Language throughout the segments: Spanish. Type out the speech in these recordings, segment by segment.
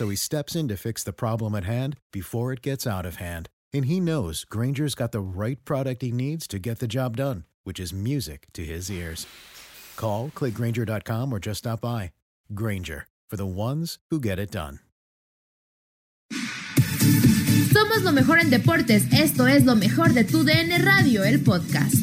So he steps in to fix the problem at hand before it gets out of hand. And he knows Granger's got the right product he needs to get the job done, which is music to his ears. Call, clickgranger.com, or just stop by. Granger, for the ones who get it done. Somos lo mejor en deportes. Esto es lo mejor de tu DN Radio, el podcast.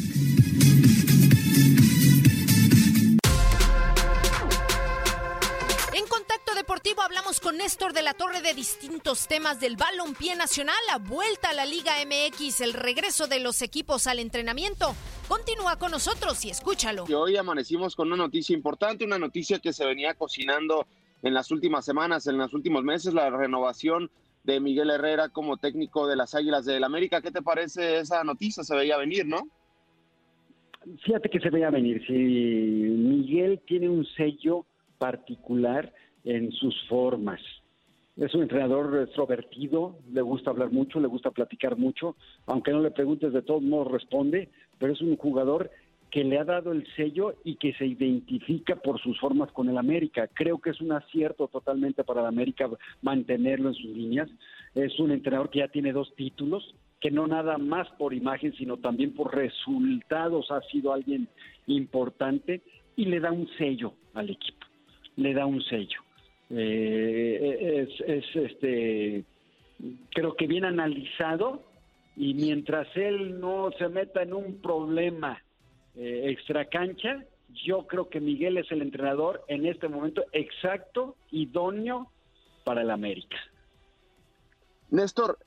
Deportivo hablamos con Néstor de la Torre de distintos temas del balompié nacional, la vuelta a la Liga MX, el regreso de los equipos al entrenamiento. Continúa con nosotros y escúchalo. Y hoy amanecimos con una noticia importante, una noticia que se venía cocinando en las últimas semanas, en los últimos meses, la renovación de Miguel Herrera como técnico de las Águilas del América. ¿Qué te parece esa noticia? Se veía venir, ¿no? Fíjate que se veía venir. Si Miguel tiene un sello particular en sus formas. Es un entrenador extrovertido, le gusta hablar mucho, le gusta platicar mucho, aunque no le preguntes de todos modos responde, pero es un jugador que le ha dado el sello y que se identifica por sus formas con el América. Creo que es un acierto totalmente para el América mantenerlo en sus líneas. Es un entrenador que ya tiene dos títulos, que no nada más por imagen, sino también por resultados ha sido alguien importante y le da un sello al equipo, le da un sello. Eh, es, es este, creo que bien analizado y mientras él no se meta en un problema eh, extra cancha, yo creo que Miguel es el entrenador en este momento exacto, idóneo para el América. Néstor,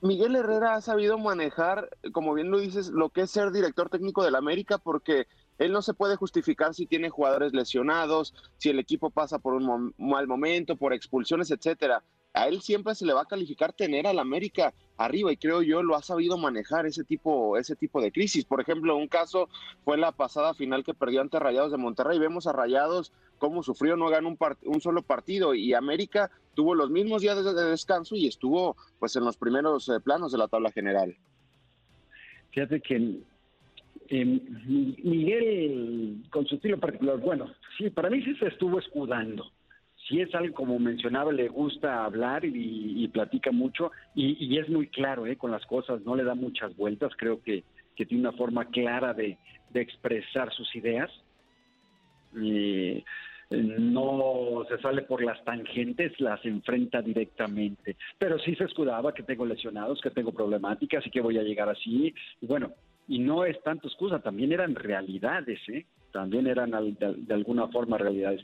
Miguel Herrera ha sabido manejar, como bien lo dices, lo que es ser director técnico del América, porque él no se puede justificar si tiene jugadores lesionados, si el equipo pasa por un mal momento, por expulsiones, etcétera a él siempre se le va a calificar tener al América arriba y creo yo lo ha sabido manejar ese tipo, ese tipo de crisis. Por ejemplo, un caso fue la pasada final que perdió ante Rayados de Monterrey. Vemos a Rayados cómo sufrió, no ganó un, un solo partido y América tuvo los mismos días de, descanso y estuvo pues en los primeros eh, planos de la tabla general. Fíjate que Miguel, con su estilo particular, bueno, sí, para mí sí se estuvo escudando si es algo como mencionaba, le gusta hablar y, platica mucho y, es muy claro ¿eh? con las cosas, no le da muchas vueltas, creo que, tiene una forma clara de, expresar sus ideas. Eh, no se sale por las tangentes, las enfrenta directamente, pero sí se escudaba que tengo lesionados, que tengo problemáticas y que voy a llegar así. Y bueno, y no es tanto excusa, también eran realidades, ¿eh? también eran de alguna forma realidades.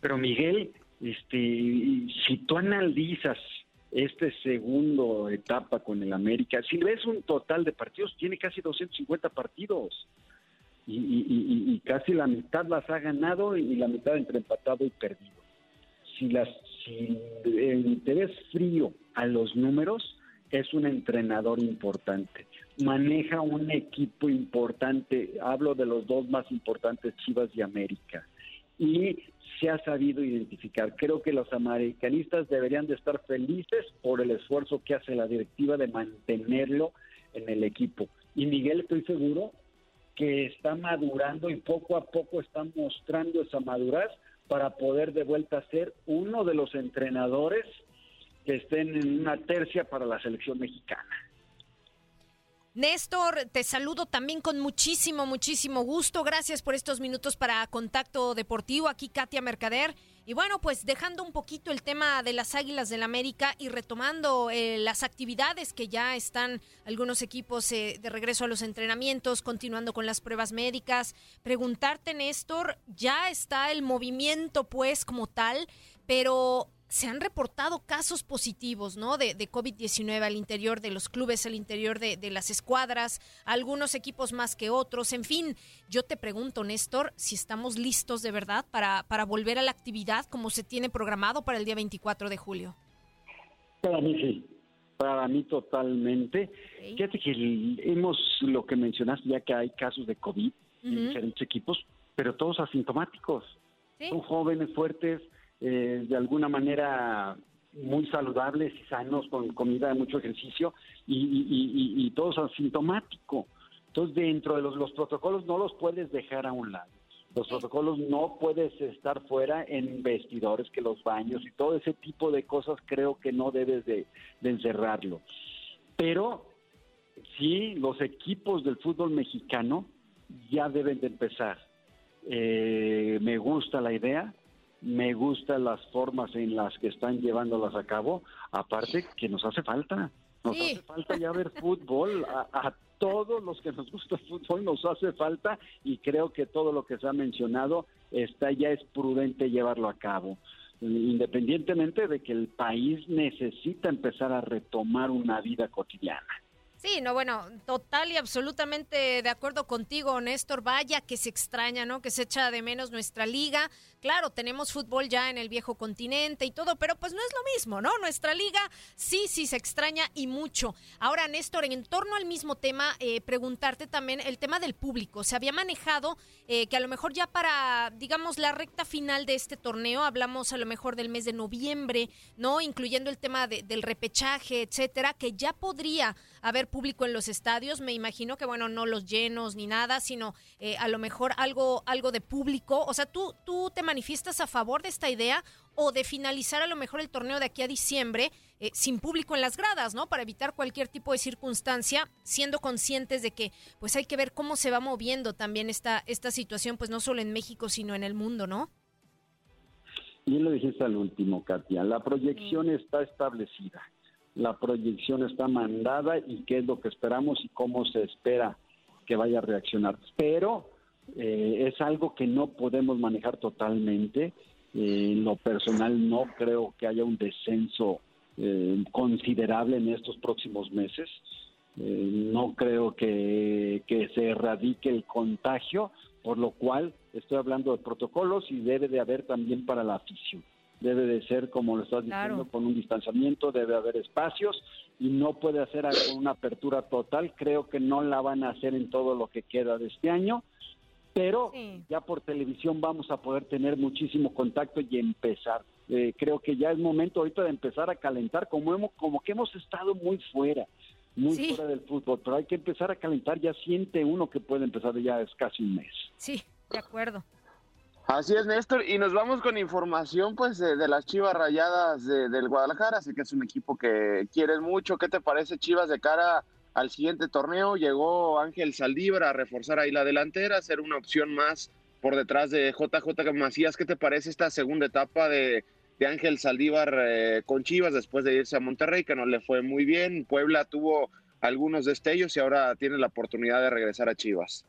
Pero Miguel este, si tú analizas este segundo etapa con el América, si ves un total de partidos, tiene casi 250 partidos. Y, casi la mitad las ha ganado y la mitad entre empatado y perdido. Si, las, si te ves frío a los números, es un entrenador importante. Maneja un equipo importante. Hablo de los dos más importantes, Chivas y América y se ha sabido identificar. Creo que los americanistas deberían de estar felices por el esfuerzo que hace la directiva de mantenerlo en el equipo. Y Miguel, estoy seguro que está madurando y poco a poco está mostrando esa madurez para poder de vuelta ser uno de los entrenadores que estén en una tercia para la selección mexicana. Néstor, te saludo también con muchísimo, muchísimo gusto. Gracias por estos minutos para Contacto Deportivo. Aquí Katia Mercader. Y bueno, pues dejando un poquito el tema de las Águilas del la América y retomando eh, las actividades que ya están algunos equipos eh, de regreso a los entrenamientos, continuando con las pruebas médicas. Preguntarte, Néstor, ya está el movimiento pues como tal, pero se han reportado casos positivos, ¿no? De, COVID-19 al interior de los clubes, al interior de, las escuadras, algunos equipos más que otros. En fin, yo te pregunto, Néstor, si estamos listos de verdad para, para volver a la actividad como se tiene programado para el día 24 de julio. Para mí sí, para mí totalmente. Fíjate que hemos, lo que mencionaste, ya que hay casos de COVID en diferentes equipos, pero todos asintomáticos. Son jóvenes, fuertes, eh, de alguna manera muy saludables y sanos, con comida de mucho ejercicio y, y, todos asintomáticos. Entonces, dentro de los, protocolos no los puedes dejar a un lado. Los protocolos no puedes estar fuera en vestidores, que los baños y todo ese tipo de cosas creo que no debes de, encerrarlo. Pero sí, los equipos del fútbol mexicano ya deben de empezar. Eh, me gusta la idea, me gustan las formas en las que están llevándolas a cabo, aparte que nos hace falta, nos hace falta ya ver fútbol, a, todos los que nos gusta el fútbol nos hace falta y creo que todo lo que se ha mencionado está ya es prudente llevarlo a cabo independientemente de que el país necesita empezar a retomar una vida cotidiana. Sí, no, bueno, total y absolutamente de acuerdo contigo, Néstor. Vaya que se extraña, ¿no? Que se echa de menos nuestra liga. Claro, tenemos fútbol ya en el viejo continente y todo, pero pues no es lo mismo, ¿no? Nuestra liga sí, sí se extraña y mucho. Ahora, Néstor, en torno al mismo tema, eh, preguntarte también el tema del público. Se había manejado eh, que a lo mejor ya para, digamos, la recta final de este torneo, hablamos a lo mejor del mes de noviembre, ¿no? Incluyendo el tema del repechaje, etcétera, que ya podría haber público en los estadios. Me imagino que, bueno, no los llenos ni nada, sino eh, a lo mejor algo, algo de público. O sea, tú, tú te manifiestas a favor de esta idea o de finalizar a lo mejor el torneo de aquí a diciembre eh, sin público en las gradas, ¿no? Para evitar cualquier tipo de circunstancia, siendo conscientes de que pues hay que ver cómo se va moviendo también esta, esta situación, pues no solo en México, sino en el mundo, ¿no? Bien lo dijiste al último, Katia. La proyección está establecida, la proyección está mandada y qué es lo que esperamos y cómo se espera que vaya a reaccionar. Pero eh, es algo que no podemos manejar totalmente. Eh, en lo personal no creo que haya un descenso eh, considerable en estos próximos meses. no creo que, que se erradique el contagio, por lo cual estoy hablando de protocolos y debe de haber también para la afición. Debe de ser, como lo estás diciendo, con un distanciamiento, debe haber espacios y no puede hacer una apertura total. Creo que no la van a hacer en todo lo que queda de este año pero ya por televisión vamos a poder tener muchísimo contacto y empezar. Eh, creo que ya es momento ahorita de empezar a calentar, como, hemos, como que hemos estado muy fuera, muy fuera del fútbol, pero hay que empezar a calentar, ya siente uno que puede empezar ya es casi un mes. Sí, de acuerdo. Así es, Néstor, y nos vamos con información pues de, las Chivas Rayadas del Guadalajara, sé que es un equipo que quieres mucho, ¿qué te parece Chivas de cara al siguiente torneo. Llegó Ángel Saldívar a reforzar ahí la delantera, ser una opción más por detrás de JJ Macías. ¿Qué te parece esta segunda etapa de, Ángel Saldívar eh, con Chivas después de irse a Monterrey, que no le fue muy bien? Puebla tuvo algunos destellos y ahora tiene la oportunidad de regresar a Chivas.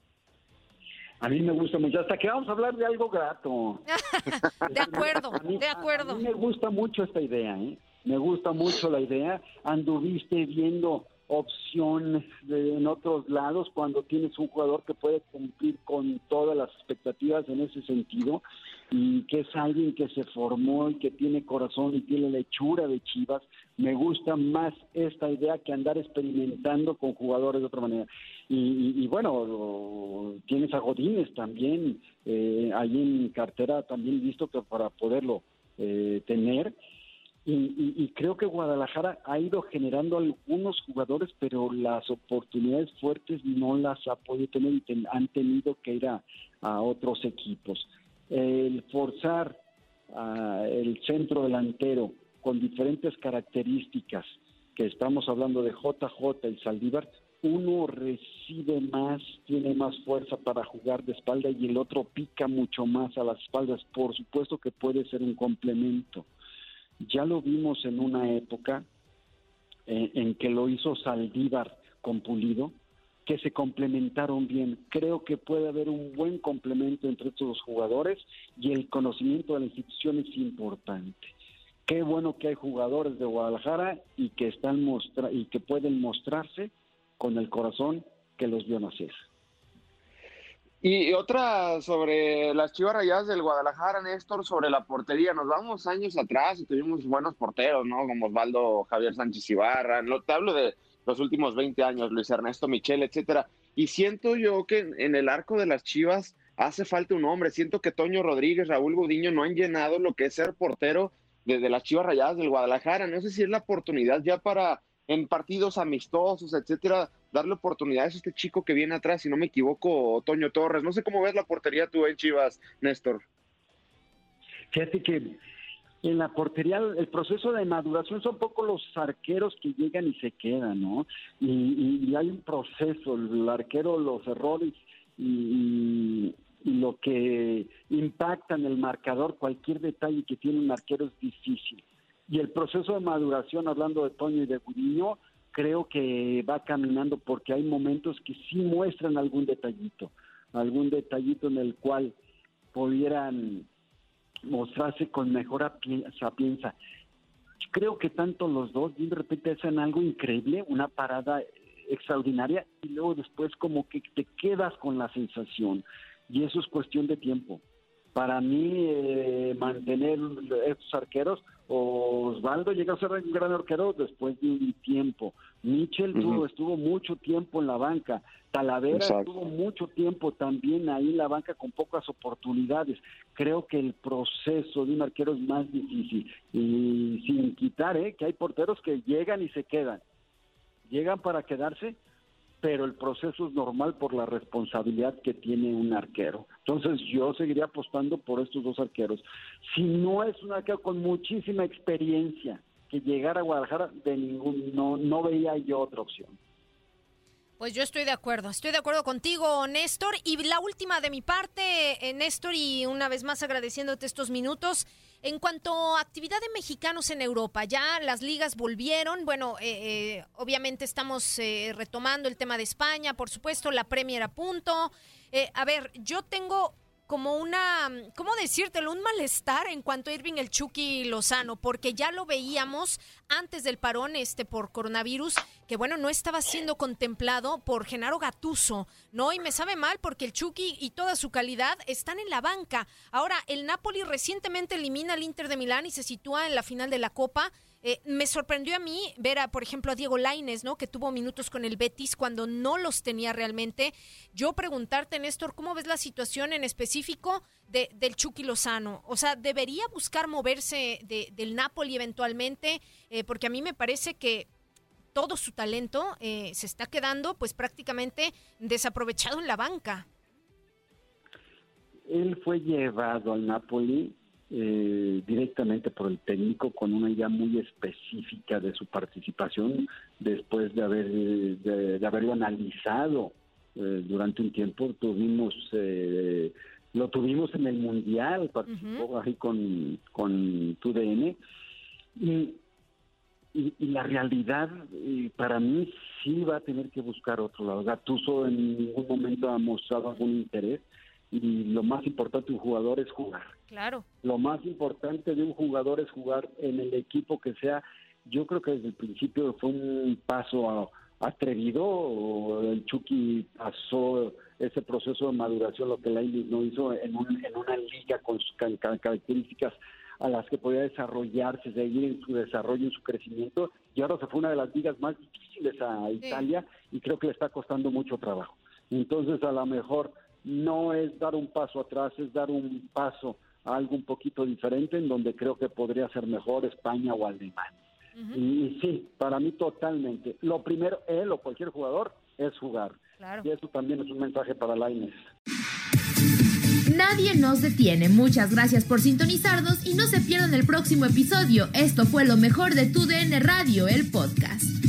A mí me gusta mucho, hasta que vamos a hablar de algo grato. de acuerdo, de acuerdo. A, mí me gusta mucho esta idea, ¿eh? Me gusta mucho la idea. Anduviste viendo opciones en otros lados cuando tienes un jugador que puede cumplir con todas las expectativas en ese sentido y que es alguien que se formó y que tiene corazón y tiene lechura de Chivas. Me gusta más esta idea que andar experimentando con jugadores de otra manera. Y, bueno, tienes a Godínez también, eh, ahí en cartera también listo que para poderlo eh, tener. Y, creo que Guadalajara ha ido generando algunos jugadores, pero las oportunidades fuertes no las ha podido tener y han tenido que ir a, otros equipos. El forzar el centro delantero con diferentes características, que estamos hablando de JJ y Saldívar, uno recibe más, tiene más fuerza para jugar de espalda y el otro pica mucho más a las espaldas. Por supuesto que puede ser un complemento ya lo vimos en una época eh, en que lo hizo Saldívar con Pulido, que se complementaron bien. Creo que puede haber un buen complemento entre estos dos jugadores y el conocimiento de la institución es importante. Qué bueno que hay jugadores de Guadalajara y que están y que pueden mostrarse con el corazón que los vio nacer. Y otra sobre las Chivas Rayadas del Guadalajara, Néstor, sobre la portería. Nos vamos años atrás y tuvimos buenos porteros, ¿no? Como Osvaldo Javier Sánchez Ibarra. No, te hablo de los últimos 20 años, Luis Ernesto Michel, etcétera. Y siento yo que en, el arco de las Chivas hace falta un hombre. Siento que Toño Rodríguez, Raúl Gudiño no han llenado lo que es ser portero desde de las Chivas Rayadas del Guadalajara. No sé si es la oportunidad ya para en partidos amistosos, etcétera, darle oportunidades a este chico que viene atrás, si no me equivoco, Toño Torres. No sé cómo ves la portería tú en Chivas, Néstor. Fíjate que en la portería el proceso de maduración son poco los arqueros que llegan y se quedan, ¿no? Y, hay un proceso, el arquero, los errores y, y, lo que impacta en el marcador, cualquier detalle que tiene un arquero es difícil. Y el proceso de maduración, hablando de Toño y de Gudiño, creo que va caminando porque hay momentos que sí muestran algún detallito, algún detallito en el cual pudieran mostrarse con mejor sapienza. Creo que tanto los dos de repente hacen algo increíble, una parada extraordinaria y luego después como que te quedas con la sensación y eso es cuestión de tiempo. Para mí eh, mantener estos arqueros Osvaldo llegó a ser un gran arquero después de un tiempo. Michel estuvo mucho tiempo en la banca. Talavera estuvo mucho tiempo también ahí en la banca con pocas oportunidades. Creo que el proceso de un arquero es más difícil. Y sin quitar ¿eh? que hay porteros que llegan y se quedan. Llegan para quedarse, pero el proceso es normal por la responsabilidad que tiene un arquero. Entonces yo seguiría apostando por estos dos arqueros. Si no es un arquero con muchísima experiencia que llegara a Guadalajara, de ningún, no, no veía yo otra opción. Pues yo estoy de acuerdo, estoy de acuerdo contigo, Néstor. Y la última de mi parte, eh, Néstor, y una vez más agradeciéndote estos minutos. En cuanto a actividad de mexicanos en Europa, ya las ligas volvieron. Bueno, eh, eh, obviamente estamos retomando el tema de España, por supuesto, la Premier a punto. a ver, yo tengo como una, ¿cómo decírtelo? Un malestar en cuanto a Irving el Chucky Lozano, porque ya lo veíamos antes del parón este por coronavirus, que bueno, no estaba siendo contemplado por Genaro Gatuso, ¿no? Y me sabe mal porque el Chucky y toda su calidad están en la banca. Ahora, el Napoli recientemente elimina al Inter de Milán y se sitúa en la final de la Copa. Eh, me sorprendió a mí ver, a, por ejemplo, a Diego Laines, ¿no? Que tuvo minutos con el Betis cuando no los tenía realmente. Yo preguntarte, Néstor, ¿cómo ves la situación en específico de, del Chucky Lozano? O sea, ¿debería buscar moverse del Napoli eventualmente? Eh, porque a mí me parece que todo su talento eh, se está quedando pues prácticamente desaprovechado en la banca. Él fue llevado al Napoli eh, directamente por el técnico con una idea muy específica de su participación después de haber de, haberlo analizado eh, durante un tiempo. Tuvimos eh, lo tuvimos en el mundial participó ahí con con TUDN y, y, y la realidad para mí sí va a tener que buscar otro lado. Gattuso en ningún momento ha mostrado algún interés y lo más importante de un jugador es jugar. Claro. Lo más importante de un jugador es jugar en el equipo que sea. Yo creo que desde el principio fue un paso atrevido. El Chucky pasó ese proceso de maduración, lo que Lainez no hizo en, en una liga con sus características a las que podía desarrollarse, seguir en su desarrollo, en su crecimiento, y ahora se fue una de las ligas más difíciles a Italia y creo que le está costando mucho trabajo. Entonces, a lo mejor no es dar un paso atrás, es dar un paso a algo un poquito diferente en donde creo que podría ser mejor España o Alemania. y, sí, para mí totalmente. Lo primero, él o cualquier jugador, es jugar. Y eso también es un mensaje para Laines. Nadie nos detiene. Muchas gracias por sintonizarnos y no se pierdan el próximo episodio. Esto fue lo mejor de Tu DN Radio, el podcast.